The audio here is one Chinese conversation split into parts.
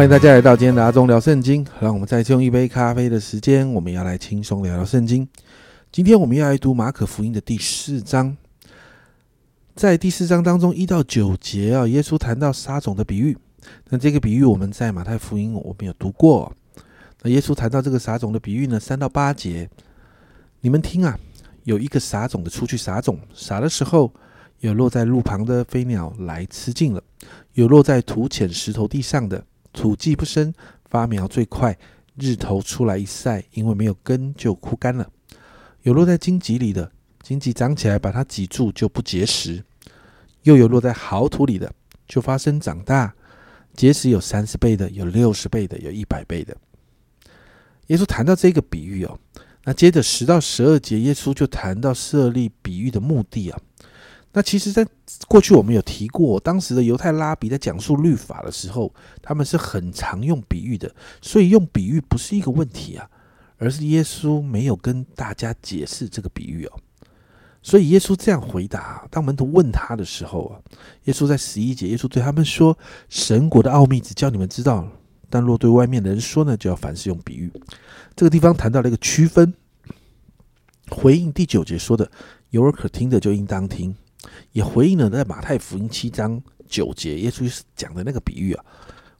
欢迎大家来到今天的阿忠聊圣经。让我们再次用一杯咖啡的时间，我们要来轻松聊聊圣经。今天我们要来读马可福音的第四章，在第四章当中一到九节啊，耶稣谈到撒种的比喻。那这个比喻我们在马太福音我们有读过。那耶稣谈到这个撒种的比喻呢，三到八节，你们听啊，有一个撒种的出去撒种，撒的时候有落在路旁的飞鸟来吃尽了，有落在土浅石头地上的。土既不深，发苗最快。日头出来一晒，因为没有根就枯干了。有落在荆棘里的，荆棘长起来把它挤住，就不结实；又有落在好土里的，就发生长大，结实有三十倍的，有六十倍的，有一百倍的。耶稣谈到这个比喻哦，那接着十到十二节，耶稣就谈到设立比喻的目的啊。那其实，在过去我们有提过，当时的犹太拉比在讲述律法的时候，他们是很常用比喻的，所以用比喻不是一个问题啊，而是耶稣没有跟大家解释这个比喻哦。所以耶稣这样回答：当门徒问他的时候啊，耶稣在十一节，耶稣对他们说：“神国的奥秘只叫你们知道，但若对外面的人说呢，就要凡事用比喻。”这个地方谈到了一个区分，回应第九节说的：“有耳可听的就应当听。”也回应了在马太福音七章九节，耶稣讲的那个比喻啊，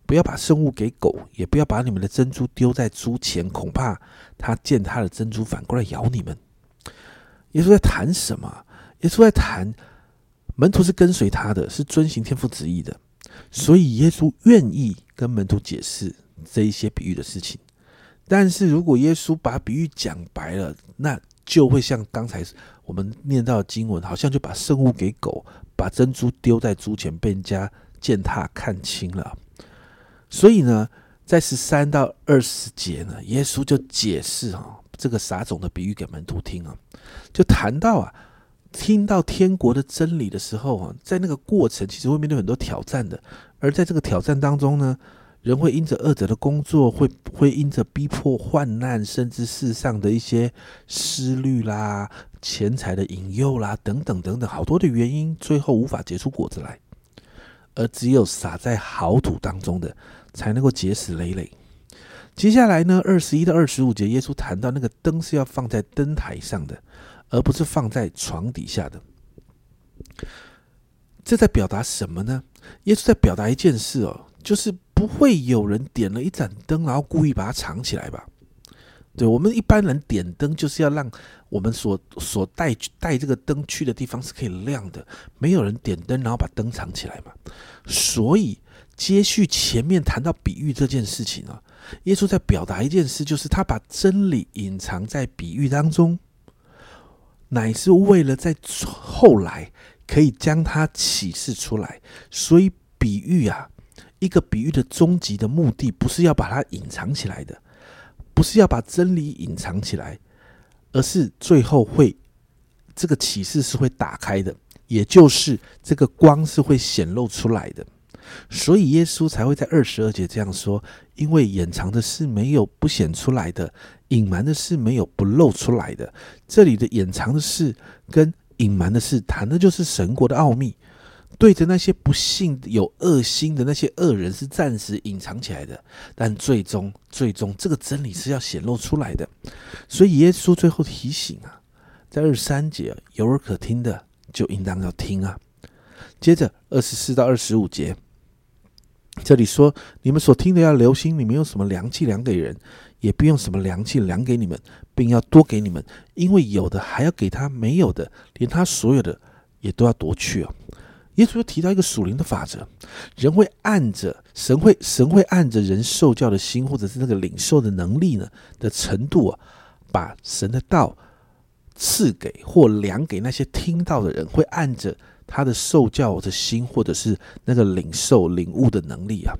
不要把生物给狗，也不要把你们的珍珠丢在猪前，恐怕它见它的珍珠反过来咬你们。耶稣在谈什么？耶稣在谈门徒是跟随他的，是遵行天父旨意的，所以耶稣愿意跟门徒解释这一些比喻的事情。但是如果耶稣把比喻讲白了，那就会像刚才我们念到的经文，好像就把圣物给狗，把珍珠丢在猪前，被人家践踏看清了。所以呢，在十三到二十节呢，耶稣就解释啊这个撒种的比喻给门徒听啊，就谈到啊，听到天国的真理的时候啊，在那个过程其实会面对很多挑战的，而在这个挑战当中呢。人会因着恶者的工作，会会因着逼迫、患难，甚至世上的一些思虑啦、钱财的引诱啦，等等等等，好多的原因，最后无法结出果子来。而只有撒在好土当中的，才能够结实累累。接下来呢，二十一到二十五节，耶稣谈到那个灯是要放在灯台上的，而不是放在床底下的。这在表达什么呢？耶稣在表达一件事哦，就是。不会有人点了一盏灯，然后故意把它藏起来吧？对我们一般人点灯，就是要让我们所所带带这个灯去的地方是可以亮的。没有人点灯，然后把灯藏起来嘛。所以接续前面谈到比喻这件事情啊，耶稣在表达一件事，就是他把真理隐藏在比喻当中，乃是为了在后来可以将它启示出来。所以比喻啊。一个比喻的终极的目的，不是要把它隐藏起来的，不是要把真理隐藏起来，而是最后会这个启示是会打开的，也就是这个光是会显露出来的。所以耶稣才会在二十二节这样说：因为掩藏的事没有不显出来的，隐瞒的事没有不露出来的。这里的隐藏的事跟隐瞒的事，谈的就是神国的奥秘。对着那些不幸有恶心的那些恶人是暂时隐藏起来的，但最终最终这个真理是要显露出来的。所以耶稣最后提醒啊，在二十三节有耳可听的就应当要听啊。接着二十四到二十五节，这里说你们所听的要留心，你们用什么良器量给人，也不用什么良器量给你们，并要多给你们，因为有的还要给他没有的，连他所有的也都要夺去啊。耶稣又提到一个属灵的法则：人会按着神会神会按着人受教的心，或者是那个领受的能力呢的程度啊，把神的道赐给或量给那些听到的人，会按着他的受教的心，或者是那个领受领悟的能力啊。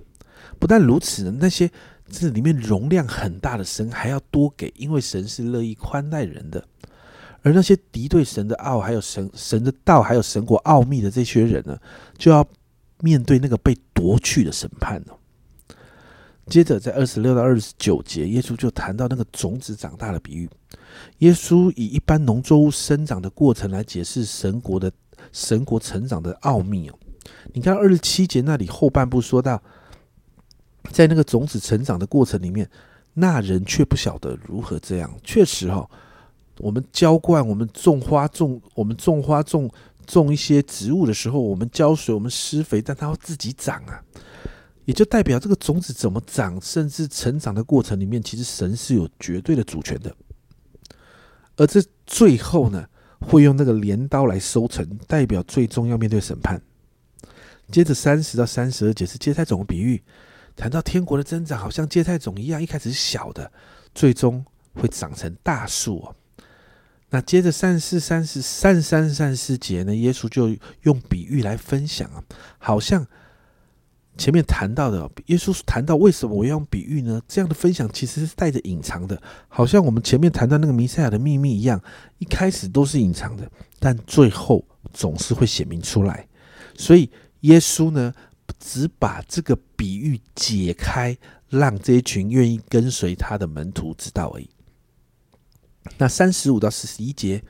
不但如此呢，那些这里面容量很大的神还要多给，因为神是乐意宽待人的。而那些敌对神的奥，还有神神的道，还有神国奥秘的这些人呢，就要面对那个被夺去的审判了。接着，在二十六到二十九节，耶稣就谈到那个种子长大的比喻。耶稣以一般农作物生长的过程来解释神国的神国成长的奥秘哦。你看二十七节那里后半部说到，在那个种子成长的过程里面，那人却不晓得如何这样。确实哈，我们浇灌，我们种花种，我们种花种种一些植物的时候，我们浇水，我们施肥，但它要自己长啊。也就代表这个种子怎么长，甚至成长的过程里面，其实神是有绝对的主权的。而这最后呢，会用那个镰刀来收成，代表最终要面对审判。接着三十到三十二节是芥菜种的比喻，谈到天国的增长，好像芥菜种一样，一开始是小的，最终会长成大树哦。那接着三十四、三十三、三十三四节呢，耶稣就用比喻来分享啊，好像。前面谈到的，耶稣谈到为什么我要用比喻呢？这样的分享其实是带着隐藏的，好像我们前面谈到那个弥赛亚的秘密一样，一开始都是隐藏的，但最后总是会显明出来。所以耶稣呢，只把这个比喻解开，让这一群愿意跟随他的门徒知道而已。那三十五到四十一节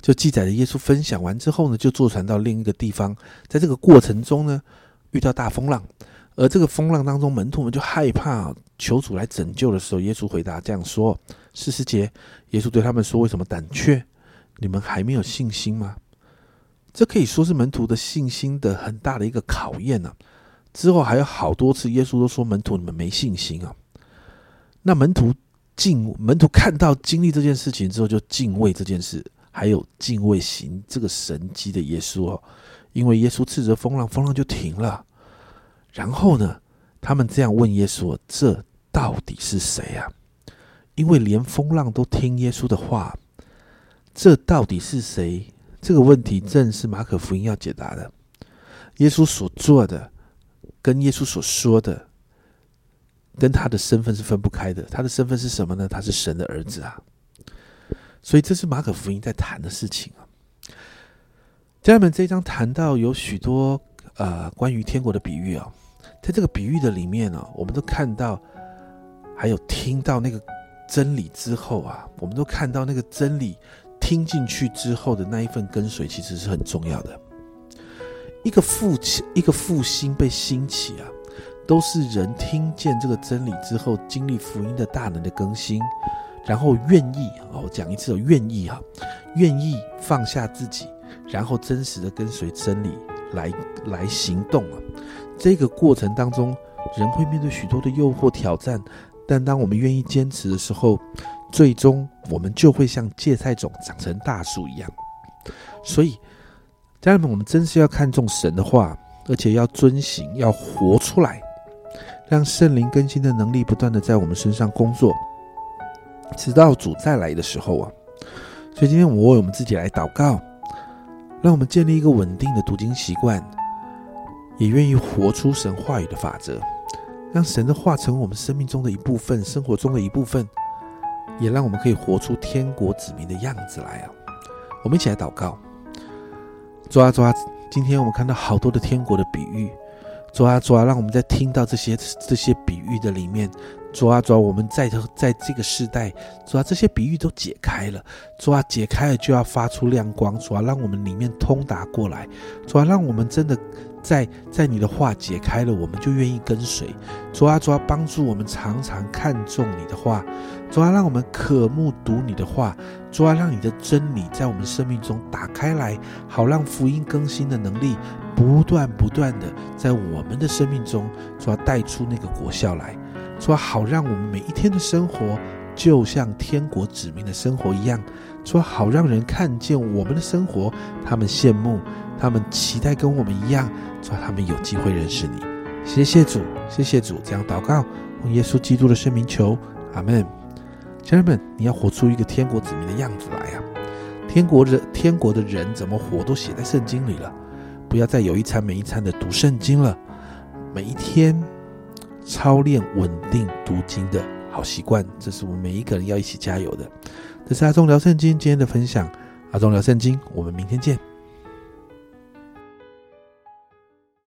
就记载了耶稣分享完之后呢，就坐船到另一个地方，在这个过程中呢。遇到大风浪，而这个风浪当中，门徒们就害怕，求主来拯救的时候，耶稣回答这样说：四十节，耶稣对他们说：“为什么胆怯？你们还没有信心吗？”这可以说是门徒的信心的很大的一个考验呢。之后还有好多次，耶稣都说：“门徒，你们没信心啊。”那门徒敬门徒看到经历这件事情之后，就敬畏这件事，还有敬畏行这个神迹的耶稣哦。因为耶稣斥责风浪，风浪就停了。然后呢，他们这样问耶稣：“这到底是谁呀？”因为连风浪都听耶稣的话，这到底是谁？这个问题正是马可福音要解答的。耶稣所做的，跟耶稣所说的，跟他的身份是分不开的。他的身份是什么呢？他是神的儿子啊！所以这是马可福音在谈的事情啊。家人们，这一章谈到有许多呃关于天国的比喻啊，在这个比喻的里面呢，我们都看到，还有听到那个真理之后啊，我们都看到那个真理听进去之后的那一份跟随，其实是很重要的。一个父亲，一个复兴被兴起啊，都是人听见这个真理之后，经历福音的大能的更新，然后愿意哦，讲一次，愿意哈，愿意放下自己。然后真实的跟随真理来来行动啊！这个过程当中，人会面对许多的诱惑挑战，但当我们愿意坚持的时候，最终我们就会像芥菜种长成大树一样。所以，家人们，我们真是要看重神的话，而且要遵行，要活出来，让圣灵更新的能力不断的在我们身上工作，直到主再来的时候啊！所以今天我为我们自己来祷告。让我们建立一个稳定的读经习惯，也愿意活出神话语的法则，让神的话成为我们生命中的一部分，生活中的一部分，也让我们可以活出天国子民的样子来啊！我们一起来祷告，主啊主啊，今天我们看到好多的天国的比喻，抓啊抓啊，让我们在听到这些这些比喻的里面。抓啊，抓，我们在在这个时代，抓，这些比喻都解开了。抓啊，解开了就要发出亮光。抓啊，让我们里面通达过来。抓啊，让我们真的在在你的话解开了，我们就愿意跟随。主啊，主啊，帮助我们常常看重你的话。主啊，让我们渴慕读你的话。主啊，让你的真理在我们生命中打开来，好让福音更新的能力不断不断的在我们的生命中，主啊，带出那个果效来。主啊好，让我们每一天的生活就像天国子民的生活一样。说好，让人看见我们的生活，他们羡慕，他们期待跟我们一样，说他们有机会认识你。谢谢主，谢谢主，这样祷告，用耶稣基督的圣名求，阿门。家人们，你要活出一个天国子民的样子来啊！天国人，天国的人怎么活，都写在圣经里了。不要再有一餐没一餐的读圣经了，每一天。操练稳定读经的好习惯，这是我们每一个人要一起加油的。这是阿忠聊圣经今天的分享，阿忠聊圣经，我们明天见。